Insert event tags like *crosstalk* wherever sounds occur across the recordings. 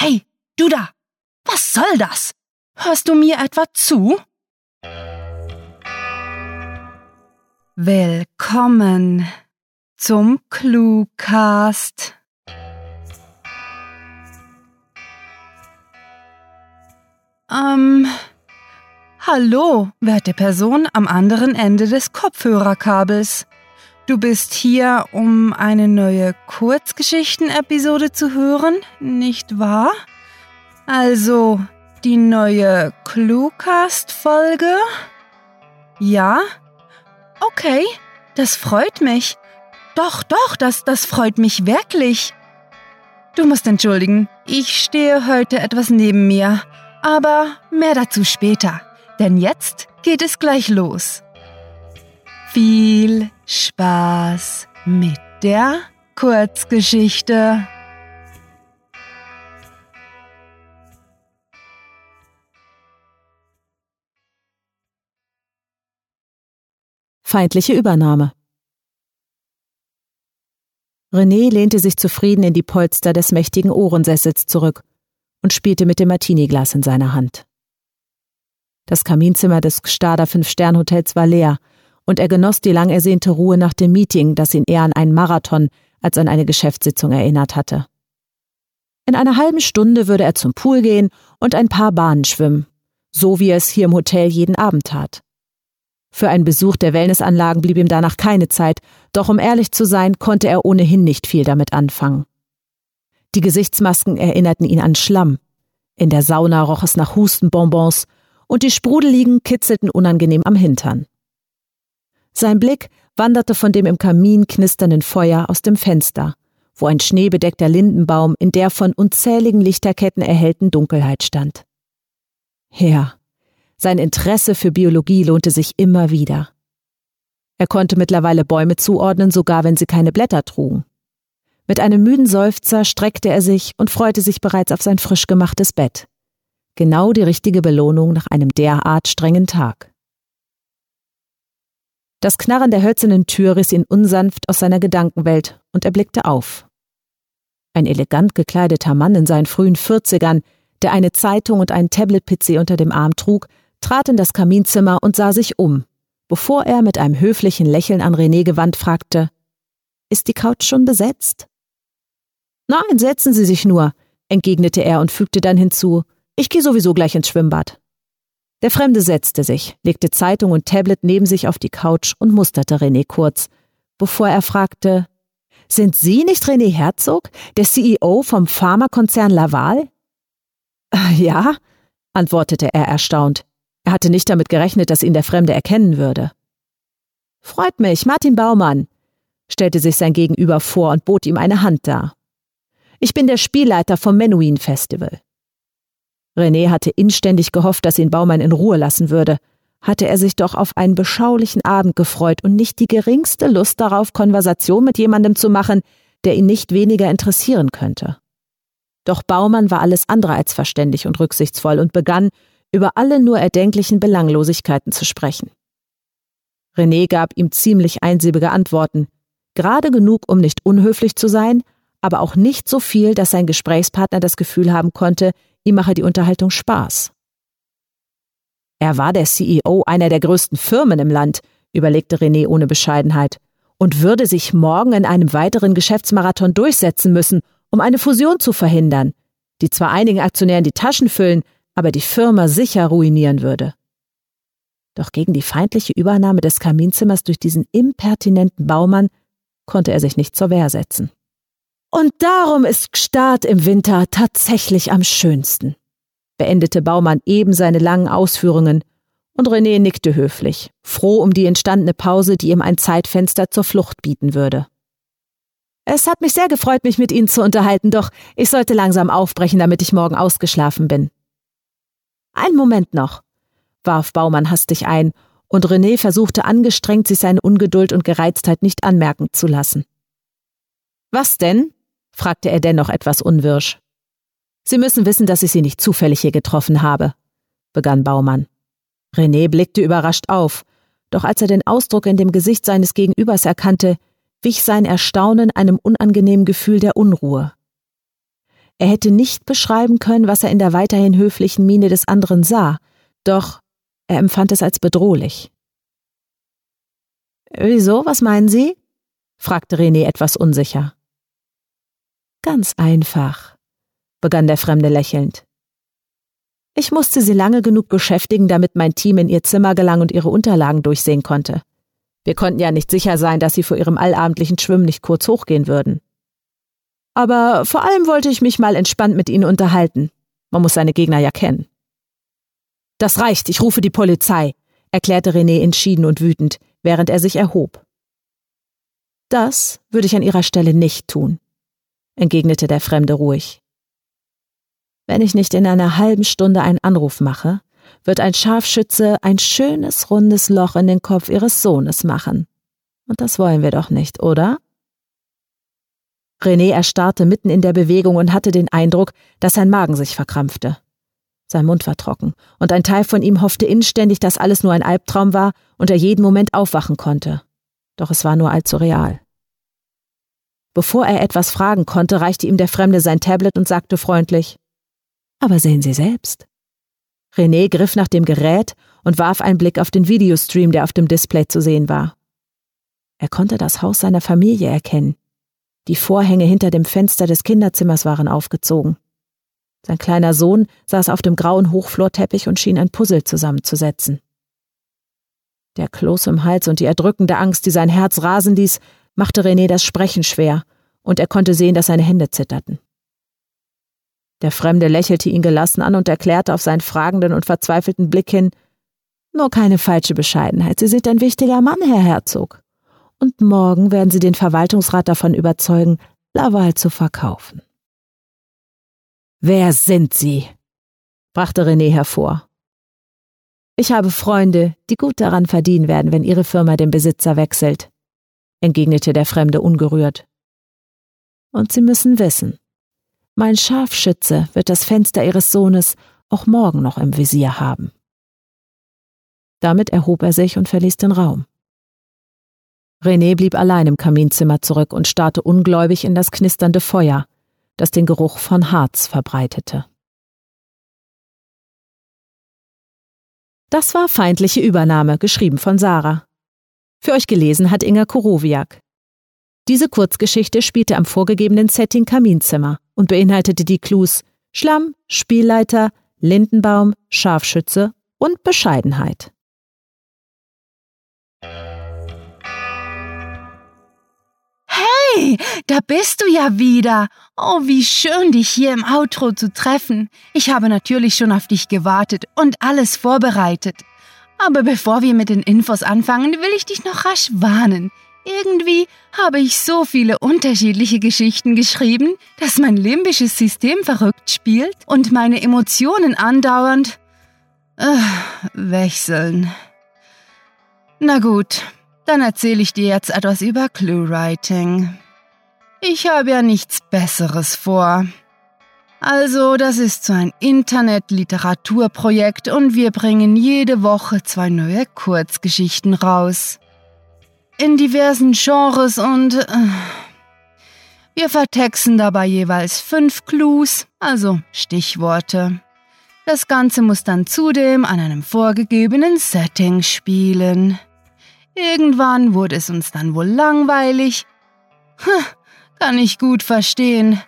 Hey, du da! Was soll das? Hörst du mir etwa zu? Willkommen zum Cluecast. Ähm, hallo, werte Person am anderen Ende des Kopfhörerkabels. Du bist hier, um eine neue Kurzgeschichten-Episode zu hören, nicht wahr? Also, die neue Cluecast-Folge? Ja? Okay, das freut mich. Doch, doch, das, das freut mich wirklich. Du musst entschuldigen, ich stehe heute etwas neben mir. Aber mehr dazu später, denn jetzt geht es gleich los. Viel Spaß mit der Kurzgeschichte. Feindliche Übernahme. René lehnte sich zufrieden in die Polster des mächtigen Ohrensessels zurück und spielte mit dem Martiniglas in seiner Hand. Das Kaminzimmer des Gstader Fünf-Stern-Hotels war leer, und er genoss die lang ersehnte Ruhe nach dem Meeting, das ihn eher an einen Marathon als an eine Geschäftssitzung erinnert hatte. In einer halben Stunde würde er zum Pool gehen und ein paar Bahnen schwimmen, so wie er es hier im Hotel jeden Abend tat. Für einen Besuch der Wellnessanlagen blieb ihm danach keine Zeit, doch um ehrlich zu sein, konnte er ohnehin nicht viel damit anfangen. Die Gesichtsmasken erinnerten ihn an Schlamm. In der Sauna roch es nach Hustenbonbons und die Sprudeligen kitzelten unangenehm am Hintern. Sein Blick wanderte von dem im Kamin knisternden Feuer aus dem Fenster, wo ein schneebedeckter Lindenbaum in der von unzähligen Lichterketten erhellten Dunkelheit stand. Ja, sein Interesse für Biologie lohnte sich immer wieder. Er konnte mittlerweile Bäume zuordnen, sogar wenn sie keine Blätter trugen. Mit einem müden Seufzer streckte er sich und freute sich bereits auf sein frisch gemachtes Bett. Genau die richtige Belohnung nach einem derart strengen Tag. Das Knarren der hölzernen Tür riss ihn unsanft aus seiner Gedankenwelt und er blickte auf. Ein elegant gekleideter Mann in seinen frühen Vierzigern, der eine Zeitung und einen Tablet-PC unter dem Arm trug, trat in das Kaminzimmer und sah sich um, bevor er mit einem höflichen Lächeln an René gewandt fragte: Ist die Couch schon besetzt? Nein, setzen Sie sich nur, entgegnete er und fügte dann hinzu, ich gehe sowieso gleich ins Schwimmbad. Der Fremde setzte sich, legte Zeitung und Tablet neben sich auf die Couch und musterte René kurz, bevor er fragte, sind Sie nicht René Herzog, der CEO vom Pharmakonzern Laval? Äh, ja, antwortete er erstaunt. Er hatte nicht damit gerechnet, dass ihn der Fremde erkennen würde. Freut mich, Martin Baumann, stellte sich sein Gegenüber vor und bot ihm eine Hand dar. Ich bin der Spielleiter vom Menuhin Festival. René hatte inständig gehofft, dass ihn Baumann in Ruhe lassen würde, hatte er sich doch auf einen beschaulichen Abend gefreut und nicht die geringste Lust darauf, Konversation mit jemandem zu machen, der ihn nicht weniger interessieren könnte. Doch Baumann war alles andere als verständig und rücksichtsvoll und begann, über alle nur erdenklichen Belanglosigkeiten zu sprechen. René gab ihm ziemlich einsilbige Antworten, gerade genug, um nicht unhöflich zu sein, aber auch nicht so viel, dass sein Gesprächspartner das Gefühl haben konnte, ihm mache die Unterhaltung Spaß. Er war der CEO einer der größten Firmen im Land, überlegte René ohne Bescheidenheit, und würde sich morgen in einem weiteren Geschäftsmarathon durchsetzen müssen, um eine Fusion zu verhindern, die zwar einigen Aktionären die Taschen füllen, aber die Firma sicher ruinieren würde. Doch gegen die feindliche Übernahme des Kaminzimmers durch diesen impertinenten Baumann konnte er sich nicht zur Wehr setzen. Und darum ist Gstaad im Winter tatsächlich am schönsten, beendete Baumann eben seine langen Ausführungen, und René nickte höflich, froh um die entstandene Pause, die ihm ein Zeitfenster zur Flucht bieten würde. Es hat mich sehr gefreut, mich mit Ihnen zu unterhalten, doch ich sollte langsam aufbrechen, damit ich morgen ausgeschlafen bin. Ein Moment noch, warf Baumann hastig ein, und René versuchte angestrengt, sich seine Ungeduld und Gereiztheit nicht anmerken zu lassen. Was denn? Fragte er dennoch etwas unwirsch. Sie müssen wissen, dass ich Sie nicht zufällig hier getroffen habe, begann Baumann. René blickte überrascht auf, doch als er den Ausdruck in dem Gesicht seines Gegenübers erkannte, wich sein Erstaunen einem unangenehmen Gefühl der Unruhe. Er hätte nicht beschreiben können, was er in der weiterhin höflichen Miene des anderen sah, doch er empfand es als bedrohlich. Wieso, was meinen Sie? fragte René etwas unsicher. Ganz einfach, begann der Fremde lächelnd. Ich musste sie lange genug beschäftigen, damit mein Team in ihr Zimmer gelang und ihre Unterlagen durchsehen konnte. Wir konnten ja nicht sicher sein, dass sie vor ihrem allabendlichen Schwimmen nicht kurz hochgehen würden. Aber vor allem wollte ich mich mal entspannt mit ihnen unterhalten. Man muss seine Gegner ja kennen. Das reicht, ich rufe die Polizei, erklärte René entschieden und wütend, während er sich erhob. Das würde ich an ihrer Stelle nicht tun, entgegnete der Fremde ruhig. Wenn ich nicht in einer halben Stunde einen Anruf mache, wird ein Scharfschütze ein schönes rundes Loch in den Kopf ihres Sohnes machen. Und das wollen wir doch nicht, oder? René erstarrte mitten in der Bewegung und hatte den Eindruck, dass sein Magen sich verkrampfte. Sein Mund war trocken, und ein Teil von ihm hoffte inständig, dass alles nur ein Albtraum war und er jeden Moment aufwachen konnte. Doch es war nur allzu real. Bevor er etwas fragen konnte, reichte ihm der Fremde sein Tablet und sagte freundlich aber sehen Sie selbst. René griff nach dem Gerät und warf einen Blick auf den Videostream, der auf dem Display zu sehen war. Er konnte das Haus seiner Familie erkennen. Die Vorhänge hinter dem Fenster des Kinderzimmers waren aufgezogen. Sein kleiner Sohn saß auf dem grauen Hochflorteppich und schien ein Puzzle zusammenzusetzen. Der Kloß im Hals und die erdrückende Angst, die sein Herz rasen ließ, machte René das Sprechen schwer, und er konnte sehen, dass seine Hände zitterten. Der Fremde lächelte ihn gelassen an und erklärte auf seinen fragenden und verzweifelten Blick hin Nur keine falsche Bescheidenheit. Sie sind ein wichtiger Mann, Herr Herzog. Und morgen werden Sie den Verwaltungsrat davon überzeugen, Laval zu verkaufen. Wer sind Sie? brachte René hervor. Ich habe Freunde, die gut daran verdienen werden, wenn Ihre Firma den Besitzer wechselt, entgegnete der Fremde ungerührt. Und Sie müssen wissen, mein Scharfschütze wird das Fenster ihres Sohnes auch morgen noch im Visier haben. Damit erhob er sich und verließ den Raum. René blieb allein im Kaminzimmer zurück und starrte ungläubig in das knisternde Feuer, das den Geruch von Harz verbreitete. Das war Feindliche Übernahme, geschrieben von Sarah. Für euch gelesen hat Inga Korowiak. Diese Kurzgeschichte spielte am vorgegebenen Setting Kaminzimmer und beinhaltete die Clues Schlamm, Spielleiter, Lindenbaum, Scharfschütze und Bescheidenheit. Hey, da bist du ja wieder. Oh, wie schön, dich hier im Outro zu treffen. Ich habe natürlich schon auf dich gewartet und alles vorbereitet. Aber bevor wir mit den Infos anfangen, will ich dich noch rasch warnen. Irgendwie habe ich so viele unterschiedliche Geschichten geschrieben, dass mein limbisches System verrückt spielt und meine Emotionen andauernd äh, wechseln. Na gut, dann erzähle ich dir jetzt etwas über Clue-Writing. Ich habe ja nichts Besseres vor. Also, das ist so ein Internet-Literaturprojekt und wir bringen jede Woche zwei neue Kurzgeschichten raus in diversen Genres und äh, wir vertexten dabei jeweils fünf Clues, also Stichworte. Das Ganze muss dann zudem an einem vorgegebenen Setting spielen. Irgendwann wurde es uns dann wohl langweilig. Hm, kann ich gut verstehen.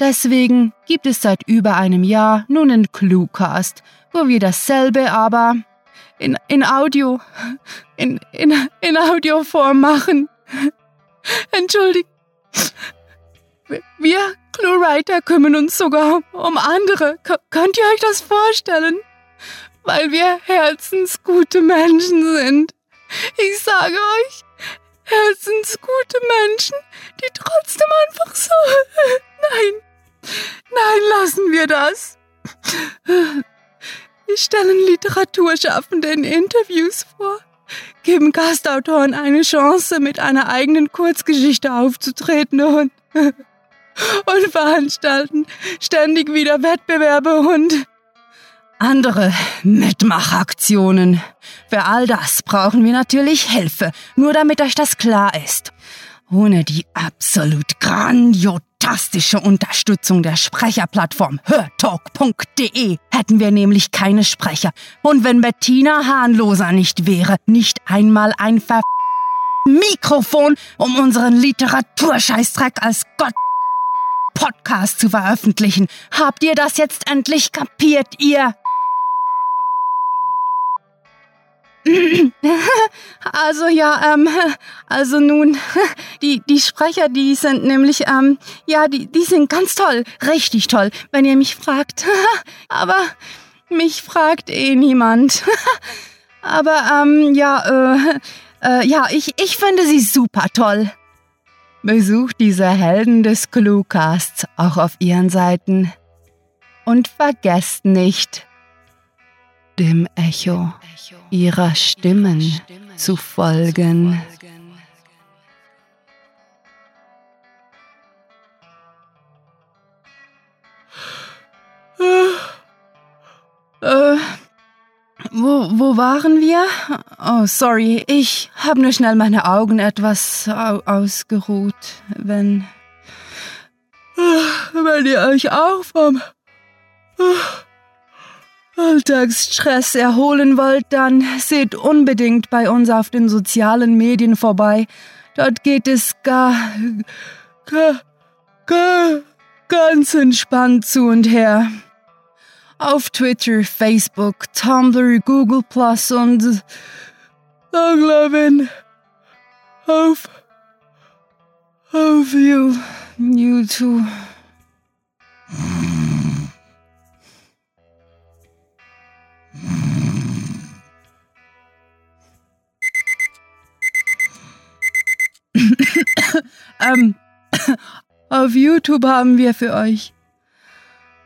Deswegen gibt es seit über einem Jahr nun einen Cluecast, wo wir dasselbe aber in, in Audio, in, in, in Audioform machen. Entschuldigt. Wir ClueWriter kümmern uns sogar um andere. K könnt ihr euch das vorstellen? Weil wir herzensgute Menschen sind. Ich sage euch, herzensgute Menschen, die trotzdem einfach so... *laughs* Nein, wir das. *laughs* Wir stellen Literaturschaffende in Interviews vor, geben Gastautoren eine Chance, mit einer eigenen Kurzgeschichte aufzutreten und, *laughs* und veranstalten ständig wieder Wettbewerbe und andere Mitmachaktionen. Für all das brauchen wir natürlich Hilfe, nur damit euch das klar ist. Ohne die absolut grandios fantastische Unterstützung der Sprecherplattform hörtalk.de hätten wir nämlich keine Sprecher. Und wenn Bettina Hahnloser nicht wäre, nicht einmal ein Ver Mikrofon, um unseren Literaturscheißdreck als Gott Podcast zu veröffentlichen. Habt ihr das jetzt endlich kapiert, ihr? *laughs* Also ja, ähm, also nun, *laughs* die, die Sprecher, die sind nämlich, ähm, ja, die, die sind ganz toll, richtig toll, wenn ihr mich fragt. *laughs* Aber mich fragt eh niemand. Aber, ähm, ja, äh, äh, ja, ich, ich finde sie super toll. Besucht diese Helden des Cluecasts auch auf ihren Seiten. Und vergesst nicht, dem Echo ihrer Stimmen zu folgen. Äh, wo, wo waren wir? Oh, sorry, ich habe nur schnell meine Augen etwas au ausgeruht. Wenn. Wenn ihr euch auch vom Alltagsstress erholen wollt, dann seht unbedingt bei uns auf den sozialen Medien vorbei. Dort geht es gar, gar, gar ganz entspannt zu und her. Auf Twitter, Facebook, Tumblr, Google Plus und Loglovin. Auf, auf you, YouTube. *laughs* ähm, *laughs* auf YouTube haben wir für euch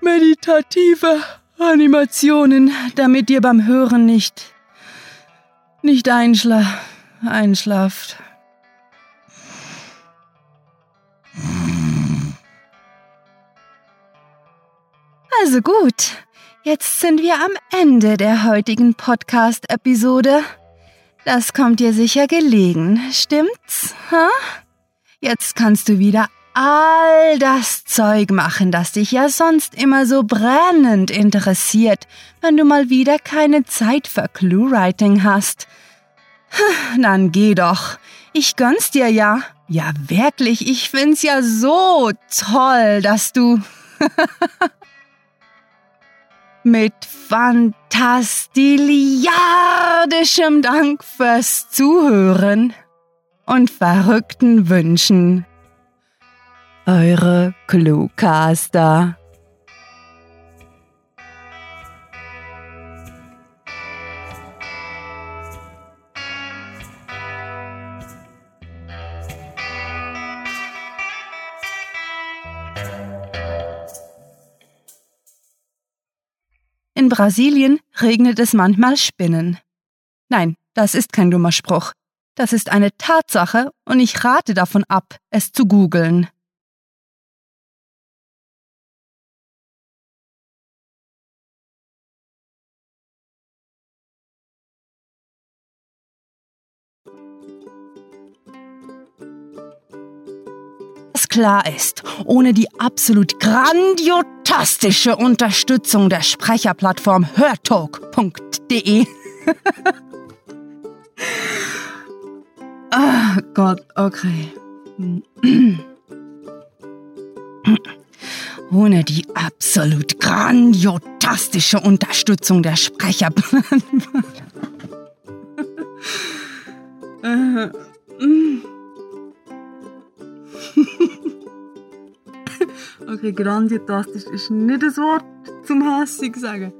meditative Animationen, damit ihr beim Hören nicht, nicht einschla einschlaft. Also gut, jetzt sind wir am Ende der heutigen Podcast-Episode. Das kommt dir sicher gelegen, stimmt's? Ha? Jetzt kannst du wieder all das Zeug machen, das dich ja sonst immer so brennend interessiert, wenn du mal wieder keine Zeit für Clue-Writing hast. Dann geh doch. Ich gönn's dir ja. Ja, wirklich, ich find's ja so toll, dass du *laughs* mit fantastiliardischem Dank fürs Zuhören und verrückten Wünschen. Eure Cluecaster. In Brasilien regnet es manchmal Spinnen. Nein, das ist kein dummer Spruch. Das ist eine Tatsache und ich rate davon ab, es zu googeln. Was klar ist, ohne die absolut grandiotastische Unterstützung der Sprecherplattform hörtalk.de *laughs* Ah, Gott, okay. Ohne die absolut grandiotastische Unterstützung der Sprecher. okay, grandiotastisch ist nicht das Wort zum hässig sagen.